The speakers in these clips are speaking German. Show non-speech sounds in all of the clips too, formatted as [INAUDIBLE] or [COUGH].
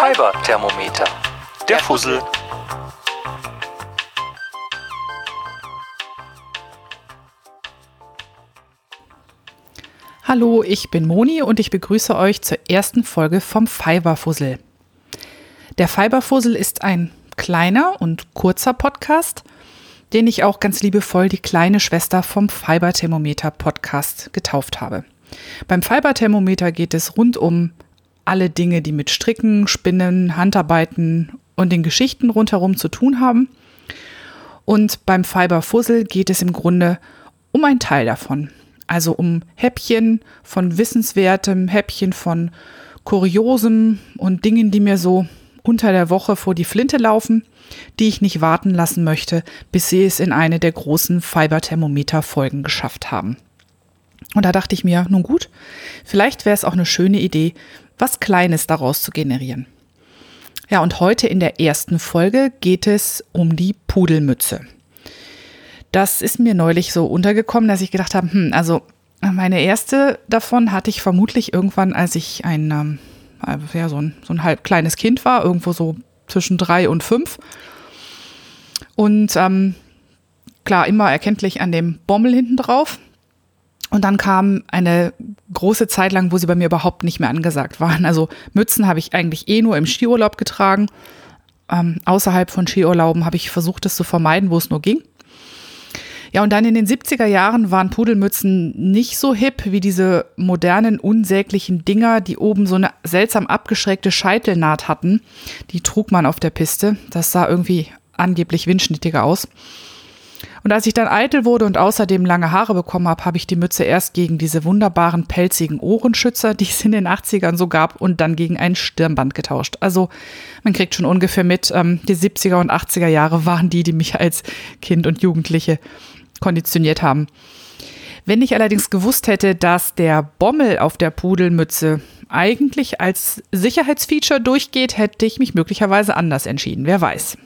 Fiber-Thermometer. Der Fussel. Hallo, ich bin Moni und ich begrüße euch zur ersten Folge vom Fiberfussel. Der Fiberfussel ist ein kleiner und kurzer Podcast, den ich auch ganz liebevoll die kleine Schwester vom Fiberthermometer Podcast getauft habe. Beim Fiberthermometer geht es rund um alle Dinge, die mit Stricken, Spinnen, Handarbeiten und den Geschichten rundherum zu tun haben. Und beim Fiberfussel geht es im Grunde um einen Teil davon. Also um Häppchen von Wissenswertem, Häppchen von Kuriosem und Dingen, die mir so unter der Woche vor die Flinte laufen, die ich nicht warten lassen möchte, bis sie es in eine der großen Fiberthermometer-Folgen geschafft haben. Und da dachte ich mir, nun gut, vielleicht wäre es auch eine schöne Idee, was Kleines daraus zu generieren. Ja, und heute in der ersten Folge geht es um die Pudelmütze. Das ist mir neulich so untergekommen, dass ich gedacht habe, hm, also meine erste davon hatte ich vermutlich irgendwann, als ich ein, ähm, ja, so ein, so ein halb kleines Kind war, irgendwo so zwischen drei und fünf. Und ähm, klar, immer erkenntlich an dem Bommel hinten drauf. Und dann kam eine große Zeit lang, wo sie bei mir überhaupt nicht mehr angesagt waren. Also Mützen habe ich eigentlich eh nur im Skiurlaub getragen. Ähm, außerhalb von Skiurlauben habe ich versucht, das zu vermeiden, wo es nur ging. Ja, und dann in den 70er Jahren waren Pudelmützen nicht so hip wie diese modernen, unsäglichen Dinger, die oben so eine seltsam abgeschrägte Scheitelnaht hatten. Die trug man auf der Piste. Das sah irgendwie angeblich windschnittiger aus. Und als ich dann eitel wurde und außerdem lange Haare bekommen habe, habe ich die Mütze erst gegen diese wunderbaren pelzigen Ohrenschützer, die es in den 80ern so gab, und dann gegen ein Stirnband getauscht. Also man kriegt schon ungefähr mit, ähm, die 70er und 80er Jahre waren die, die mich als Kind und Jugendliche konditioniert haben. Wenn ich allerdings gewusst hätte, dass der Bommel auf der Pudelmütze eigentlich als Sicherheitsfeature durchgeht, hätte ich mich möglicherweise anders entschieden. Wer weiß.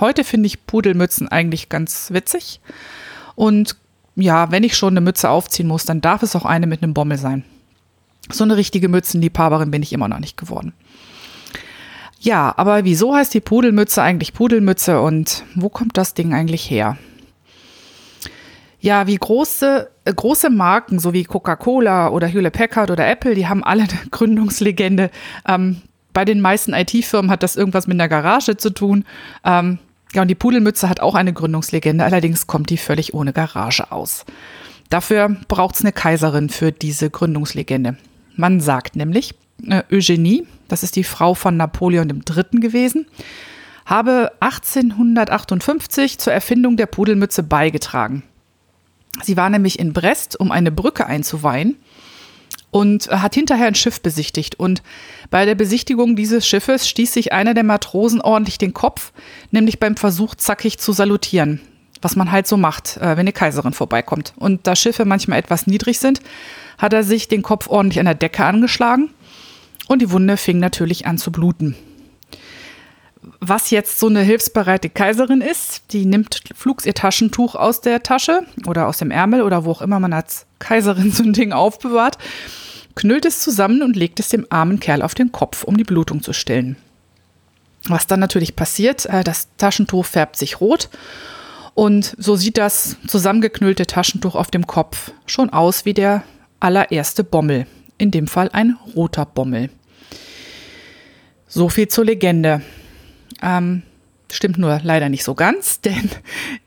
Heute finde ich Pudelmützen eigentlich ganz witzig. Und ja, wenn ich schon eine Mütze aufziehen muss, dann darf es auch eine mit einem Bommel sein. So eine richtige Mützenliebhaberin bin ich immer noch nicht geworden. Ja, aber wieso heißt die Pudelmütze eigentlich Pudelmütze und wo kommt das Ding eigentlich her? Ja, wie große, äh, große Marken, so wie Coca-Cola oder Hewlett Packard oder Apple, die haben alle eine [LAUGHS] Gründungslegende. Ähm, bei den meisten IT-Firmen hat das irgendwas mit einer Garage zu tun. Ähm, ja, und die Pudelmütze hat auch eine Gründungslegende, allerdings kommt die völlig ohne Garage aus. Dafür braucht es eine Kaiserin für diese Gründungslegende. Man sagt nämlich, äh, Eugenie, das ist die Frau von Napoleon III. gewesen, habe 1858 zur Erfindung der Pudelmütze beigetragen. Sie war nämlich in Brest, um eine Brücke einzuweihen und hat hinterher ein Schiff besichtigt. Und bei der Besichtigung dieses Schiffes stieß sich einer der Matrosen ordentlich den Kopf, nämlich beim Versuch, zackig zu salutieren. Was man halt so macht, äh, wenn eine Kaiserin vorbeikommt. Und da Schiffe manchmal etwas niedrig sind, hat er sich den Kopf ordentlich an der Decke angeschlagen und die Wunde fing natürlich an zu bluten. Was jetzt so eine hilfsbereite Kaiserin ist, die nimmt flugs ihr Taschentuch aus der Tasche oder aus dem Ärmel oder wo auch immer man als Kaiserin so ein Ding aufbewahrt knüllt es zusammen und legt es dem armen Kerl auf den Kopf, um die Blutung zu stillen. Was dann natürlich passiert, äh, das Taschentuch färbt sich rot und so sieht das zusammengeknüllte Taschentuch auf dem Kopf schon aus wie der allererste Bommel, in dem Fall ein roter Bommel. So viel zur Legende. Ähm, stimmt nur leider nicht so ganz, [LAUGHS] denn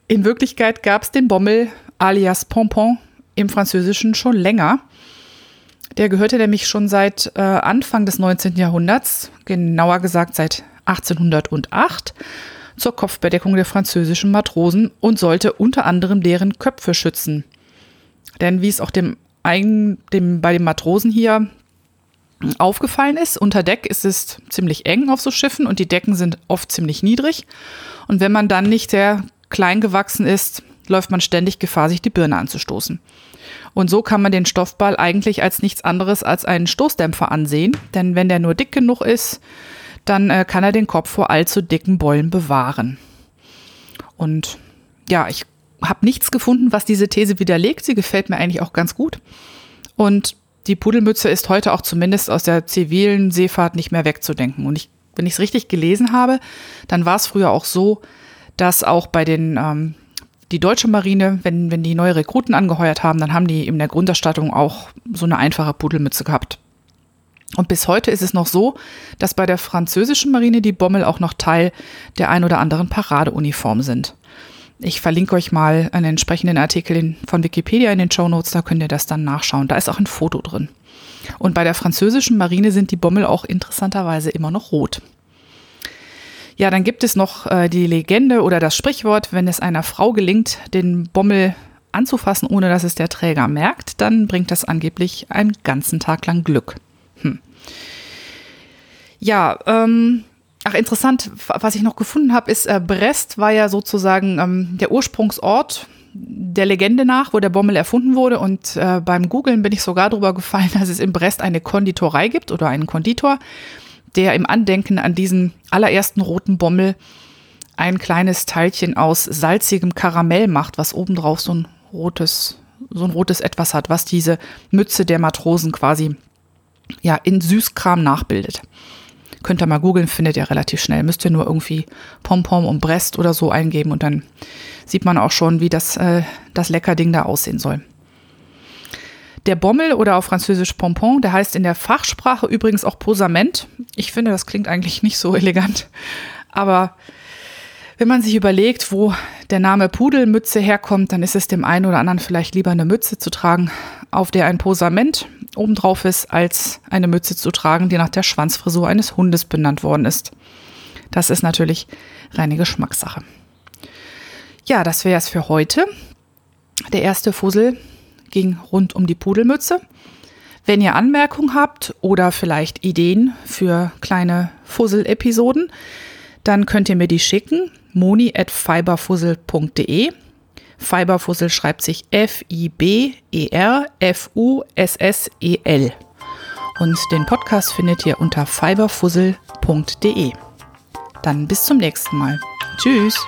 in Wirklichkeit gab es den Bommel alias Pompon im Französischen schon länger. Der gehörte nämlich schon seit äh, Anfang des 19. Jahrhunderts, genauer gesagt seit 1808, zur Kopfbedeckung der französischen Matrosen und sollte unter anderem deren Köpfe schützen. Denn wie es auch dem, ein, dem bei den Matrosen hier aufgefallen ist, unter Deck ist es ziemlich eng auf so Schiffen und die Decken sind oft ziemlich niedrig. Und wenn man dann nicht sehr klein gewachsen ist, läuft man ständig Gefahr, sich die Birne anzustoßen. Und so kann man den Stoffball eigentlich als nichts anderes als einen Stoßdämpfer ansehen, denn wenn der nur dick genug ist, dann äh, kann er den Kopf vor allzu dicken Beulen bewahren. Und ja, ich habe nichts gefunden, was diese These widerlegt. Sie gefällt mir eigentlich auch ganz gut. Und die Pudelmütze ist heute auch zumindest aus der zivilen Seefahrt nicht mehr wegzudenken. Und ich wenn ich es richtig gelesen habe, dann war es früher auch so, dass auch bei den ähm, die deutsche Marine, wenn, wenn die neue Rekruten angeheuert haben, dann haben die in der Grunderstattung auch so eine einfache Pudelmütze gehabt. Und bis heute ist es noch so, dass bei der französischen Marine die Bommel auch noch Teil der ein oder anderen Paradeuniform sind. Ich verlinke euch mal einen entsprechenden Artikel von Wikipedia in den Show Notes, da könnt ihr das dann nachschauen. Da ist auch ein Foto drin. Und bei der französischen Marine sind die Bommel auch interessanterweise immer noch rot. Ja, dann gibt es noch äh, die Legende oder das Sprichwort, wenn es einer Frau gelingt, den Bommel anzufassen, ohne dass es der Träger merkt, dann bringt das angeblich einen ganzen Tag lang Glück. Hm. Ja, ähm, ach interessant, was ich noch gefunden habe, ist, äh, Brest war ja sozusagen ähm, der Ursprungsort der Legende nach, wo der Bommel erfunden wurde. Und äh, beim Googlen bin ich sogar darüber gefallen, [LAUGHS] dass es in Brest eine Konditorei gibt oder einen Konditor, der im Andenken an diesen allerersten roten Bommel ein kleines Teilchen aus salzigem Karamell macht, was obendrauf so ein rotes, so ein rotes Etwas hat, was diese Mütze der Matrosen quasi ja in Süßkram nachbildet. Könnt ihr mal googeln, findet ihr relativ schnell. Müsst ihr nur irgendwie Pompom und Brest oder so eingeben und dann sieht man auch schon, wie das, äh, das Leckerding da aussehen soll. Der Bommel oder auf Französisch Pompon, der heißt in der Fachsprache übrigens auch Posament. Ich finde, das klingt eigentlich nicht so elegant. Aber wenn man sich überlegt, wo der Name Pudelmütze herkommt, dann ist es dem einen oder anderen vielleicht lieber eine Mütze zu tragen, auf der ein Posament obendrauf ist, als eine Mütze zu tragen, die nach der Schwanzfrisur eines Hundes benannt worden ist. Das ist natürlich reine Geschmackssache. Ja, das wäre es für heute. Der erste Fussel ging rund um die Pudelmütze. Wenn ihr Anmerkungen habt oder vielleicht Ideen für kleine Fussel-Episoden, dann könnt ihr mir die schicken. moni at fiberfussel.de. Fiberfussel schreibt sich F-I-B-E-R-F-U-S-S-E-L. Und den Podcast findet ihr unter fiberfussel.de. Dann bis zum nächsten Mal. Tschüss.